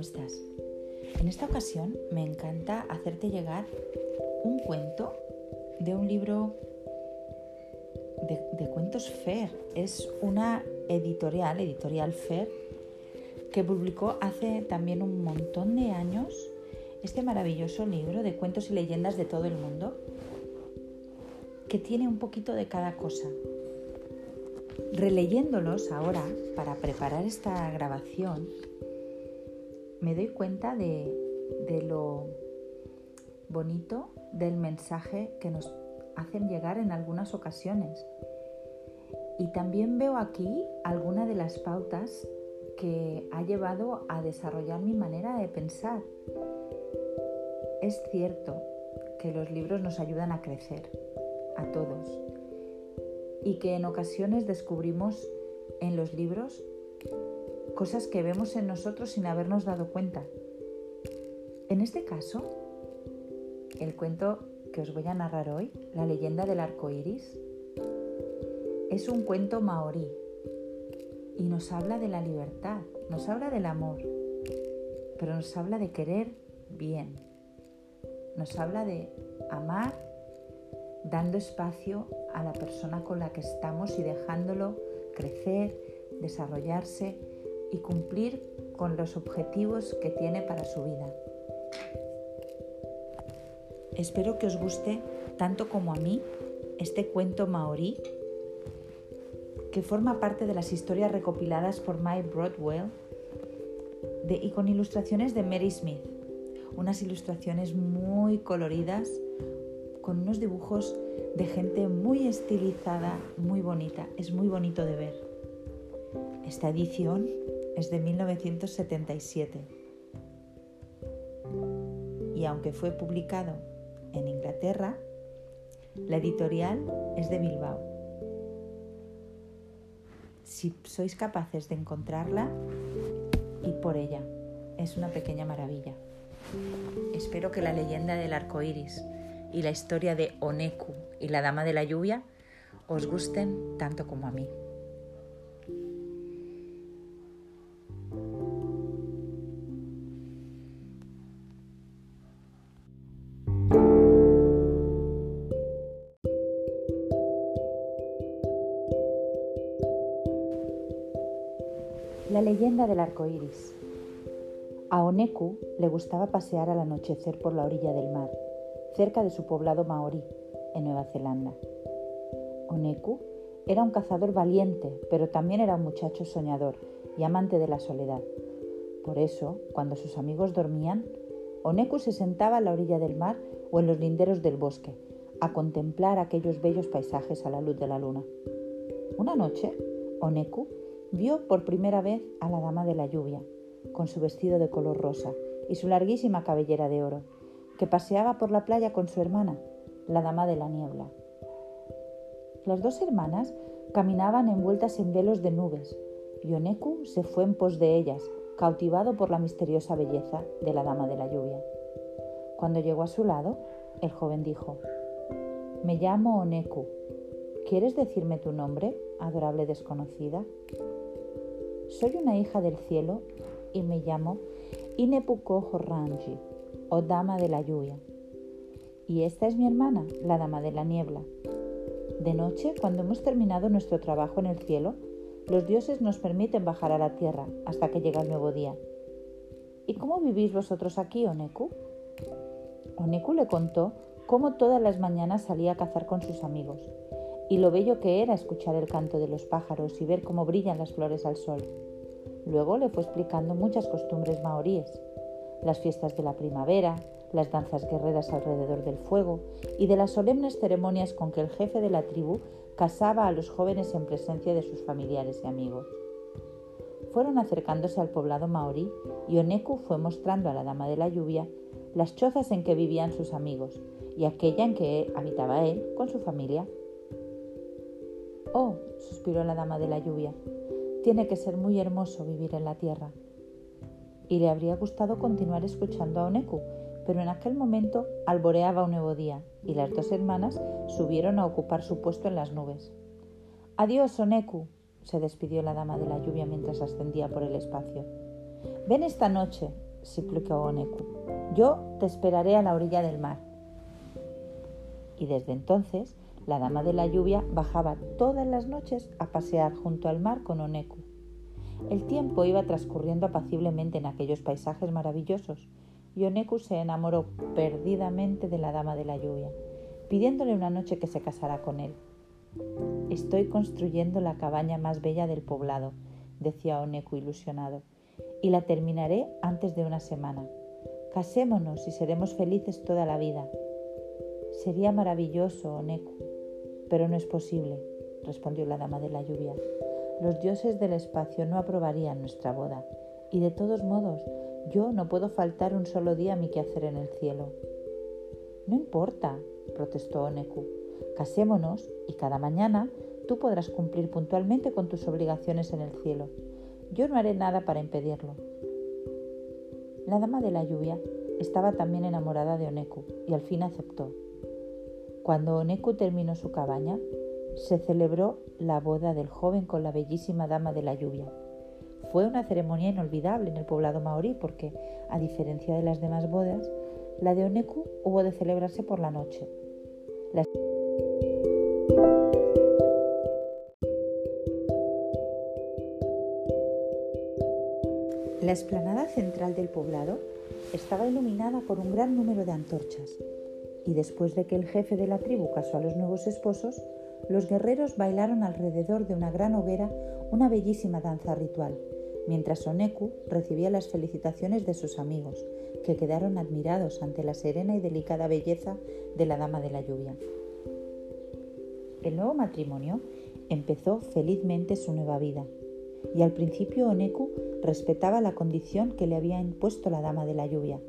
¿cómo estás? En esta ocasión me encanta hacerte llegar un cuento de un libro de, cuentos Fer. Es una editorial, editorial Fer, que publicó hace también un montón de años este maravilloso libro de cuentos y leyendas de todo el mundo, que tiene un poquito de cada cosa. Releyéndolos ahora, para preparar esta grabación, me doy cuenta de, lo bonito del mensaje que nos hacen llegar en algunas ocasiones. Y también veo aquí alguna de las pautas que ha llevado a desarrollar mi manera de pensar. Es cierto que los libros nos ayudan a crecer, a todos, y que en ocasiones descubrimos en los libros cosas que vemos en nosotros sin habernos dado cuenta. En este caso, el cuento que os voy a narrar hoy, La leyenda del arco iris, es un cuento maorí y nos habla de la libertad, nos habla del amor, pero nos habla de querer bien, nos habla de amar dando espacio a la persona con la que estamos y dejándolo crecer, desarrollarse y cumplir con los objetivos que tiene para su vida. Espero que os guste tanto como a mí este cuento maorí que forma parte de las historias recopiladas por Mike Broadwell y con ilustraciones de Mary Smith. Unas ilustraciones muy coloridas con unos dibujos de gente muy estilizada, muy bonita. Es muy bonito de ver. Esta edición es de 1977 y aunque fue publicado en Inglaterra, la editorial es de Bilbao. Si sois capaces de encontrarla, y por ella. Es una pequeña maravilla. Espero que la leyenda del arco iris y la historia de Oneku y la Dama de la Lluvia os gusten tanto como a mí. La leyenda del arco iris. A Oneku le gustaba pasear al anochecer por la orilla del mar, cerca de su poblado maorí, en Nueva Zelanda. Oneku era un cazador valiente, pero también era un muchacho soñador y amante de la soledad. Por eso, cuando sus amigos dormían, Oneku se sentaba a la orilla del mar o en los linderos del bosque, a contemplar aquellos bellos paisajes a la luz de la luna. Una noche, Oneku vio por primera vez a la dama de la lluvia, con su vestido de color rosa y su larguísima cabellera de oro, que paseaba por la playa con su hermana, la dama de la niebla. Las dos hermanas caminaban envueltas en velos de nubes, y Oneku se fue en pos de ellas, cautivado por la misteriosa belleza de la dama de la lluvia. Cuando llegó a su lado, el joven dijo, Me llamo Oneku. ¿Quieres decirme tu nombre, adorable desconocida? Soy una hija del cielo y me llamo Inepuko Horranji, o Dama de la Lluvia. Y esta es mi hermana, la Dama de la Niebla. De noche, cuando hemos terminado nuestro trabajo en el cielo, los dioses nos permiten bajar a la tierra hasta que llega el nuevo día. ¿Y cómo vivís vosotros aquí, Oneku? Oneku le contó cómo todas las mañanas salía a cazar con sus amigos y lo bello que era escuchar el canto de los pájaros y ver cómo brillan las flores al sol. Luego le fue explicando muchas costumbres maoríes, las fiestas de la primavera, las danzas guerreras alrededor del fuego y de las solemnes ceremonias con que el jefe de la tribu casaba a los jóvenes en presencia de sus familiares y amigos. Fueron acercándose al poblado maorí y Oneku fue mostrando a la dama de la lluvia las chozas en que vivían sus amigos y aquella en que habitaba él con su familia. Oh, suspiró la dama de la lluvia, tiene que ser muy hermoso vivir en la tierra. Y le habría gustado continuar escuchando a Oneku, pero en aquel momento alboreaba un nuevo día y las dos hermanas subieron a ocupar su puesto en las nubes. Adiós, Oneku, se despidió la dama de la lluvia mientras ascendía por el espacio. Ven esta noche suplicó Oneku. Yo te esperaré a la orilla del mar. Y desde entonces, la dama de la lluvia bajaba todas las noches a pasear junto al mar con Oneku. El tiempo iba transcurriendo apaciblemente en aquellos paisajes maravillosos, y Oneku se enamoró perdidamente de la dama de la lluvia, pidiéndole una noche que se casara con él. Estoy construyendo la cabaña más bella del poblado, decía Oneku ilusionado, y la terminaré antes de una semana. Casémonos y seremos felices toda la vida. Sería maravilloso, Oneku, pero no es posible, respondió la dama de la lluvia. Los dioses del espacio no aprobarían nuestra boda, y de todos modos, yo no puedo faltar un solo día a mi quehacer en el cielo. No importa, protestó Oneku. Casémonos y cada mañana tú podrás cumplir puntualmente con tus obligaciones en el cielo. Yo no haré nada para impedirlo. La dama de la lluvia estaba también enamorada de Oneku y al fin aceptó. Cuando Oneku terminó su cabaña, se celebró la boda del joven con la bellísima dama de la lluvia. Fue una ceremonia inolvidable en el poblado maorí porque, a diferencia de las demás bodas, la de Oneku hubo de celebrarse por la noche. La explanada central del poblado estaba iluminada por un gran número de antorchas, y después de que el jefe de la tribu casó a los nuevos esposos, los guerreros bailaron alrededor de una gran hoguera una bellísima danza ritual, mientras Oneku recibía las felicitaciones de sus amigos, que quedaron admirados ante la serena y delicada belleza de la Dama de la Lluvia. El nuevo matrimonio empezó felizmente su nueva vida, y al principio Oneku respetaba la condición que le había impuesto la Dama de la Lluvia,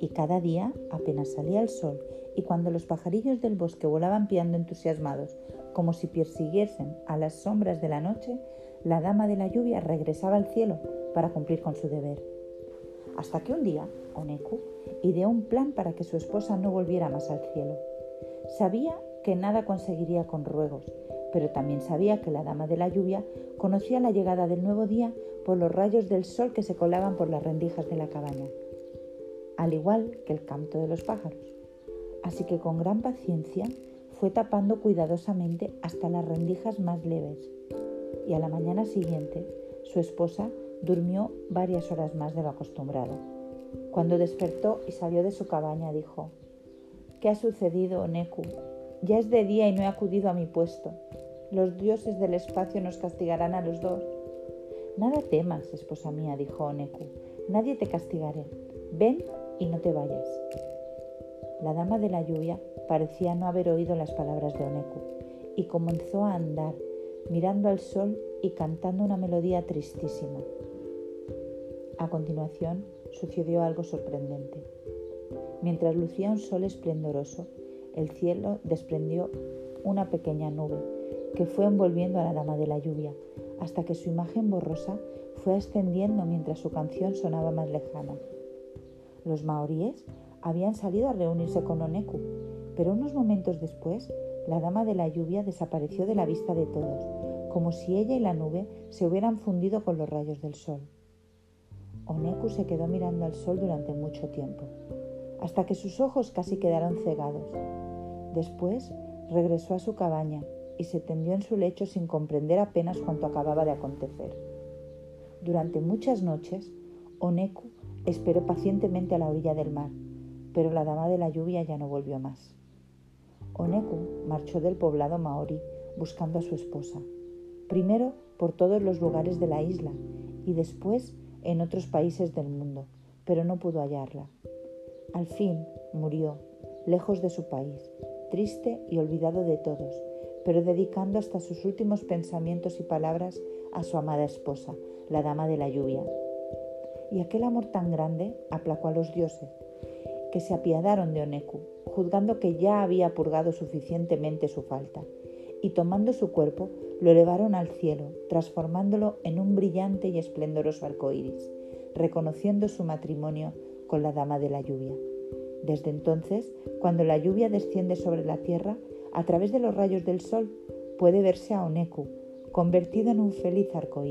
y cada día, apenas salía el sol y cuando los pajarillos del bosque volaban piando entusiasmados, como si persiguiesen a las sombras de la noche, la Dama de la Lluvia regresaba al cielo para cumplir con su deber. Hasta que un día Oneku ideó un plan para que su esposa no volviera más al cielo. Sabía que nada conseguiría con ruegos, pero también sabía que la Dama de la Lluvia conocía la llegada del nuevo día por los rayos del sol que se colaban por las rendijas de la cabaña, al igual que el canto de los pájaros. Así que con gran paciencia fue tapando cuidadosamente hasta las rendijas más leves, y a la mañana siguiente su esposa durmió varias horas más de lo acostumbrado. Cuando despertó y salió de su cabaña, dijo, ¿Qué ha sucedido, Neku? Ya es de día y no he acudido a mi puesto. Los dioses del espacio nos castigarán a los dos. Nada temas, esposa mía, dijo Oneku. Nadie te castigaré. Ven y no te vayas. La dama de la lluvia parecía no haber oído las palabras de Oneku y comenzó a andar, mirando al sol y cantando una melodía tristísima. A continuación sucedió algo sorprendente. Mientras lucía un sol esplendoroso, el cielo desprendió una pequeña nube que fue envolviendo a la dama de la lluvia, hasta que su imagen borrosa fue ascendiendo mientras su canción sonaba más lejana. Los maoríes habían salido a reunirse con Oneku, pero unos momentos después la dama de la lluvia desapareció de la vista de todos, como si ella y la nube se hubieran fundido con los rayos del sol. Oneku se quedó mirando al sol durante mucho tiempo, hasta que sus ojos casi quedaron cegados. Después regresó a su cabaña y se tendió en su lecho sin comprender apenas cuanto acababa de acontecer. Durante muchas noches, Oneku esperó pacientemente a la orilla del mar, pero la dama de la lluvia ya no volvió más. Oneku marchó del poblado maori buscando a su esposa, primero por todos los lugares de la isla y después en otros países del mundo, pero no pudo hallarla. Al fin murió, lejos de su país, triste y olvidado de todos, pero dedicando hasta sus últimos pensamientos y palabras a su amada esposa, la dama de la lluvia. Y aquel amor tan grande aplacó a los dioses, que se apiadaron de Oneku, juzgando que ya había purgado suficientemente su falta, y tomando su cuerpo lo elevaron al cielo, transformándolo en un brillante y esplendoroso arco iris, reconociendo su matrimonio con la dama de la lluvia. Desde entonces, cuando la lluvia desciende sobre la tierra, a través de los rayos del sol puede verse a Oneku, convertido en un feliz arco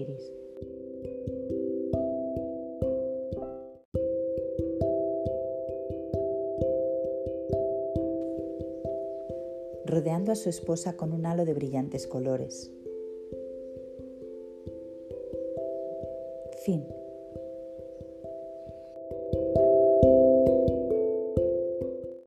rodeando a su esposa con un halo de brillantes colores. Fin.